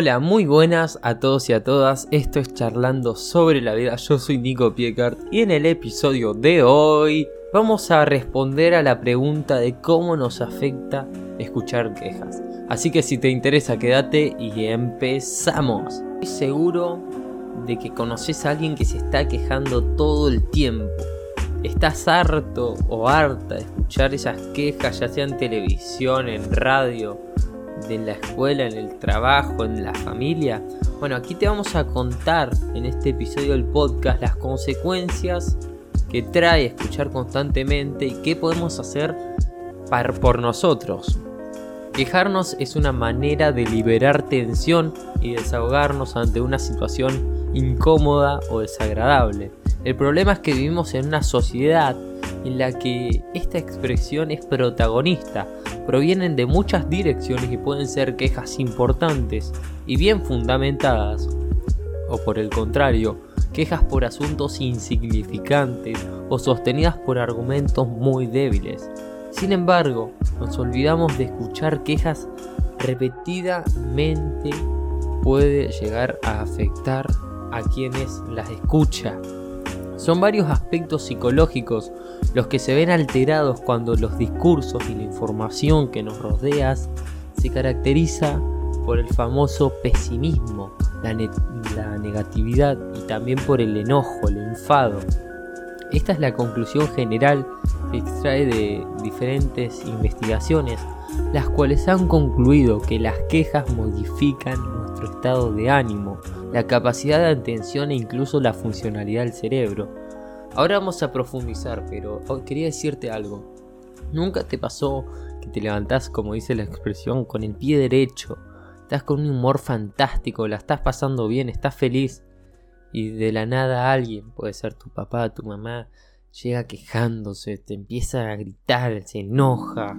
Hola, muy buenas a todos y a todas. Esto es Charlando sobre la vida. Yo soy Nico Piecart y en el episodio de hoy vamos a responder a la pregunta de cómo nos afecta escuchar quejas. Así que si te interesa, quédate y empezamos. Estoy seguro de que conoces a alguien que se está quejando todo el tiempo. ¿Estás harto o harta de escuchar esas quejas, ya sea en televisión, en radio? De la escuela, en el trabajo, en la familia. Bueno, aquí te vamos a contar en este episodio del podcast las consecuencias que trae escuchar constantemente y qué podemos hacer por nosotros. Quejarnos es una manera de liberar tensión y desahogarnos ante una situación incómoda o desagradable. El problema es que vivimos en una sociedad en la que esta expresión es protagonista, provienen de muchas direcciones y pueden ser quejas importantes y bien fundamentadas, o por el contrario, quejas por asuntos insignificantes o sostenidas por argumentos muy débiles. Sin embargo, nos olvidamos de escuchar quejas repetidamente puede llegar a afectar a quienes las escucha. Son varios aspectos psicológicos los que se ven alterados cuando los discursos y la información que nos rodeas se caracteriza por el famoso pesimismo, la, negatividad y también por el enojo, el enfado. Esta es la conclusión general que extrae de diferentes investigaciones, las cuales han concluido que las quejas modifican estado de ánimo, la capacidad de atención e incluso la funcionalidad del cerebro. Ahora vamos a profundizar, pero quería decirte algo. ¿Nunca te pasó que te levantás, como dice la expresión, con el pie derecho? Estás con un humor fantástico, la estás pasando bien, estás feliz. Y de la nada alguien, puede ser tu papá, tu mamá, llega quejándose, te empieza a gritar, se enoja,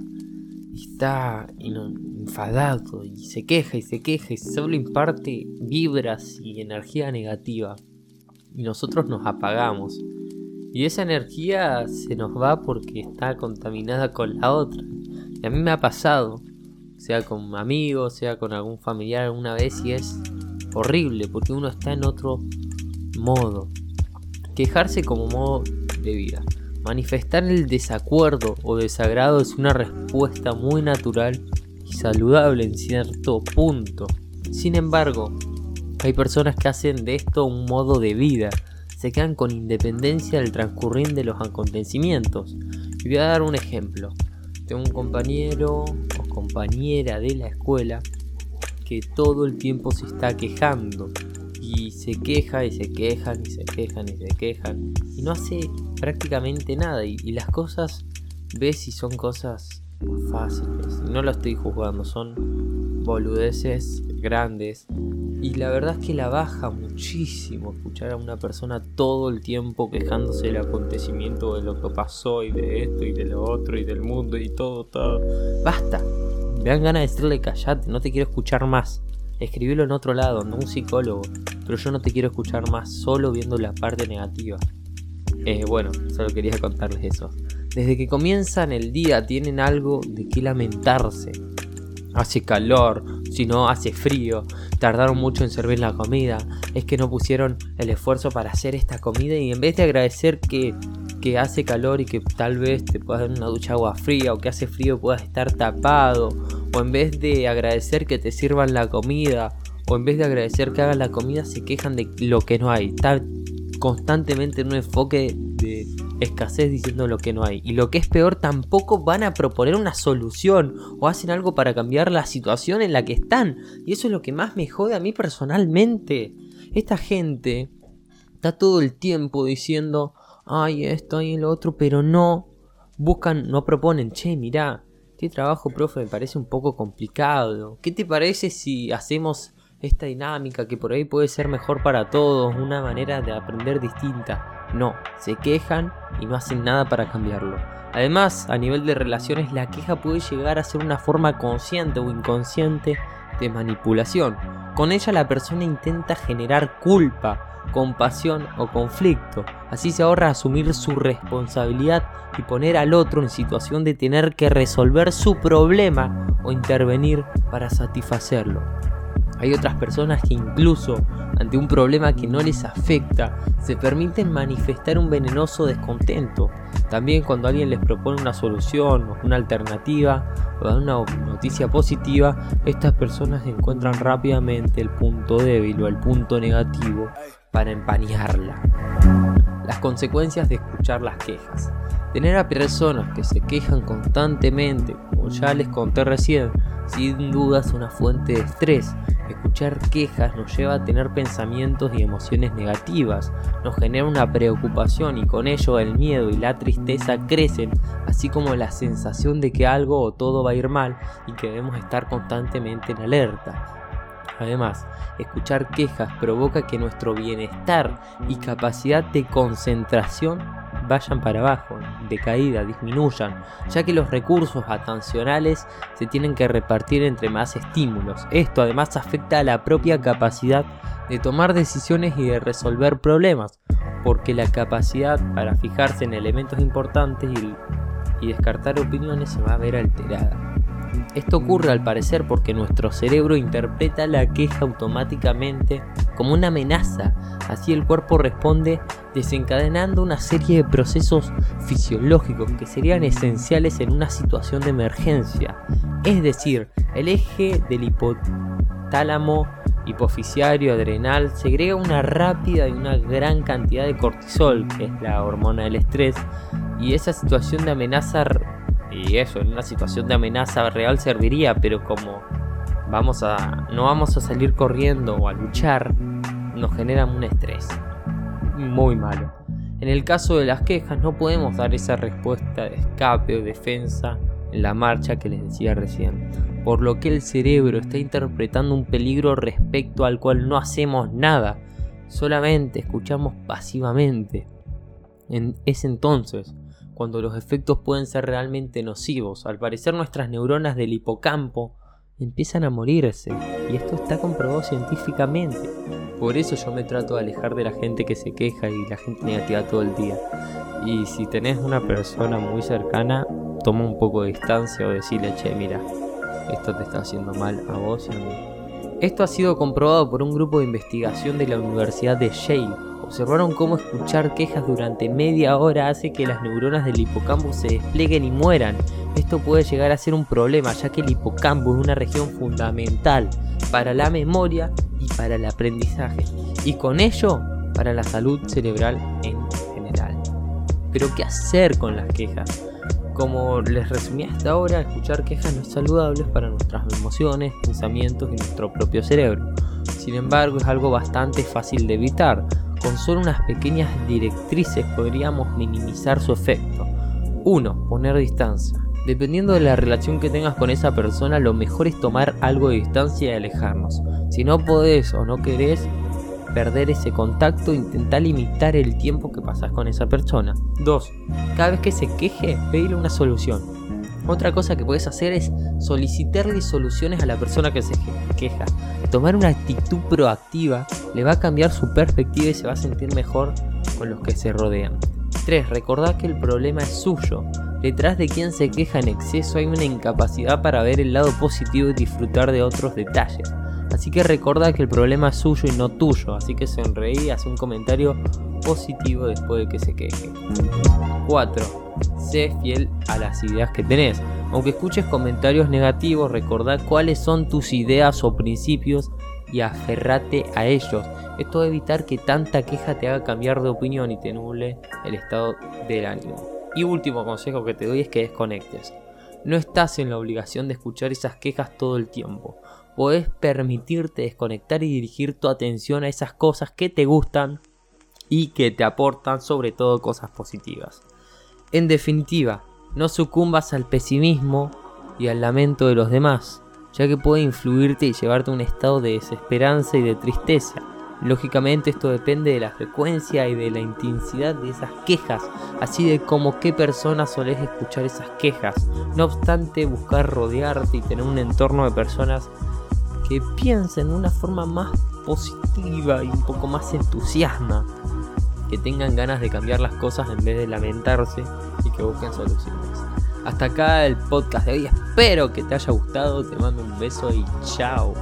está enfadado y se queja y se queja y solo imparte vibras y energía negativa. Y nosotros nos apagamos. Y esa energía se nos va porque está contaminada con la otra. Y a mí me ha pasado, sea con amigos, sea con algún familiar alguna vez, y es horrible porque uno está en otro modo. Quejarse como modo de vida. Manifestar el desacuerdo o desagrado es una respuesta muy natural y saludable en cierto punto. Sin embargo, hay personas que hacen de esto un modo de vida, se quedan con independencia del transcurrir de los acontecimientos. Y voy a dar un ejemplo. Tengo un compañero o compañera de la escuela que todo el tiempo se está quejando y se queja y se quejan y se quejan y se quejan y no hace prácticamente nada y, las cosas ves si son cosas fáciles no lo estoy juzgando son boludeces grandes y la verdad es que la baja muchísimo escuchar a una persona todo el tiempo quejándose del acontecimiento de lo que pasó y de esto y de lo otro y del mundo y todo, todo. Basta. Me dan ganas de decirle callate, no te quiero escuchar más. Escribilo en otro lado, no un psicólogo. Pero yo no te quiero escuchar más solo viendo la parte negativa. Eh, bueno, solo quería contarles eso. Desde que comienzan el día tienen algo de qué lamentarse. Hace calor, si no hace frío, tardaron mucho en servir la comida, es que no pusieron el esfuerzo para hacer esta comida y en vez de agradecer que, que hace calor y que tal vez te puedas dar una ducha de agua fría o que hace frío puedas estar tapado, o en vez de agradecer que te sirvan la comida, o en vez de agradecer que hagan la comida se quejan de lo que no hay, constantemente en un enfoque de escasez diciendo lo que no hay. Y lo que es peor, tampoco van a proponer una solución o hacen algo para cambiar la situación en la que están. Y eso es lo que más me jode a mí personalmente. Esta gente está todo el tiempo diciendo, ay, esto y lo otro, pero no buscan, no proponen, che, mirá, este trabajo, profe, me parece un poco complicado. ¿Qué te parece si hacemos esta dinámica que por ahí puede ser mejor para todos, una manera de aprender distinta? No, se quejan y no hacen nada para cambiarlo. Además, a nivel de relaciones, la queja puede llegar a ser una forma consciente o inconsciente de manipulación. Con ella la persona intenta generar culpa, compasión o conflicto. Así se ahorra asumir su responsabilidad y poner al otro en situación de tener que resolver su problema o intervenir para satisfacerlo. Hay otras personas que incluso ante un problema que no les afecta, se permiten manifestar un venenoso descontento. También cuando alguien les propone una solución una alternativa o una noticia positiva, estas personas encuentran rápidamente el punto débil o el punto negativo para empañarla. Las consecuencias de escuchar las quejas. Tener a personas que se quejan constantemente, como ya les conté recién, sin duda es una fuente de estrés. Escuchar quejas nos lleva a tener pensamientos y emociones negativas, nos genera una preocupación y con ello el miedo y la tristeza crecen, así como la sensación de que algo o todo va a ir mal y que debemos estar constantemente en alerta. Además, escuchar quejas provoca que nuestro bienestar y capacidad de concentración vayan para abajo, de caída, disminuyan, ya que los recursos atencionales se tienen que repartir entre más estímulos. Esto además afecta a la propia capacidad de tomar decisiones y de resolver problemas, porque la capacidad para fijarse en elementos importantes y, y descartar opiniones se va a ver alterada. Esto ocurre al parecer porque nuestro cerebro interpreta la queja automáticamente como una amenaza, así el cuerpo responde desencadenando una serie de procesos fisiológicos que serían esenciales en una situación de emergencia. Es decir, el eje del hipotálamo hipofisiario adrenal segrega una rápida y una gran cantidad de cortisol, que es la hormona del estrés, y esa situación de amenaza y eso, en una situación de amenaza real serviría, pero como vamos a, no vamos a salir corriendo o a luchar, nos genera un estrés muy malo. En el caso de las quejas no podemos dar esa respuesta de escape o defensa en la marcha que les decía recién, por lo que el cerebro está interpretando un peligro respecto al cual no hacemos nada, solamente escuchamos pasivamente. En ese entonces cuando los efectos pueden ser realmente nocivos. Al parecer nuestras neuronas del hipocampo empiezan a morirse y esto está comprobado científicamente. Por eso yo me trato de alejar de la gente que se queja y la gente negativa todo el día. Y si tenés una persona muy cercana, toma un poco de distancia o decirle, che, mira, esto te está haciendo mal a vos y a mí. Esto ha sido comprobado por un grupo de investigación de la Universidad de Yale observaron cómo escuchar quejas durante media hora hace que las neuronas del hipocampo se desplieguen y mueran. Esto puede llegar a ser un problema ya que el hipocampo es una región fundamental para la memoria y para el aprendizaje y con ello para la salud cerebral en general. Pero ¿qué hacer con las quejas? Como les resumí hasta ahora, escuchar quejas no es saludable para nuestras emociones, pensamientos y nuestro propio cerebro. Sin embargo, es algo bastante fácil de evitar con solo unas pequeñas directrices podríamos minimizar su efecto. 1. Poner distancia. Dependiendo de la relación que tengas con esa persona, lo mejor es tomar algo de distancia y alejarnos. Si no podés o no querés perder ese contacto, intenta limitar el tiempo que pasas con esa persona. 2. Cada vez que se queje, pedirle una solución. Otra cosa que puedes hacer es solicitarle soluciones a la persona que se queja. Tomar una actitud proactiva le va a cambiar su perspectiva y se va a sentir mejor con los que se rodean. 3. Recordad que el problema es suyo. Detrás de quien se queja en exceso hay una incapacidad para ver el lado positivo y disfrutar de otros detalles. Así que recuerda que el problema es suyo y no tuyo, así que sonreí haz un comentario positivo después de que se queje. 4. Sé fiel a las ideas que tenés. Aunque escuches comentarios negativos, recordá cuáles son tus ideas o principios y aferrate a ellos. Esto va a evitar que tanta queja te haga cambiar de opinión y te nuble el estado del ánimo. Y último consejo que te doy es que desconectes. No estás en la obligación de escuchar esas quejas todo el tiempo. Podés permitirte desconectar y dirigir tu atención a esas cosas que te gustan y que te aportan sobre todo cosas positivas. En definitiva, no sucumbas al pesimismo y al lamento de los demás, ya que puede influirte y llevarte a un estado de desesperanza y de tristeza. Lógicamente esto depende de la frecuencia y de la intensidad de esas quejas, así de como qué personas solés escuchar esas quejas. No obstante, buscar rodearte y tener un entorno de personas que piensen de una forma más positiva y un poco más entusiasma que tengan ganas de cambiar las cosas en vez de lamentarse y que busquen soluciones. Hasta acá el podcast de hoy, espero que te haya gustado, te mando un beso y chao.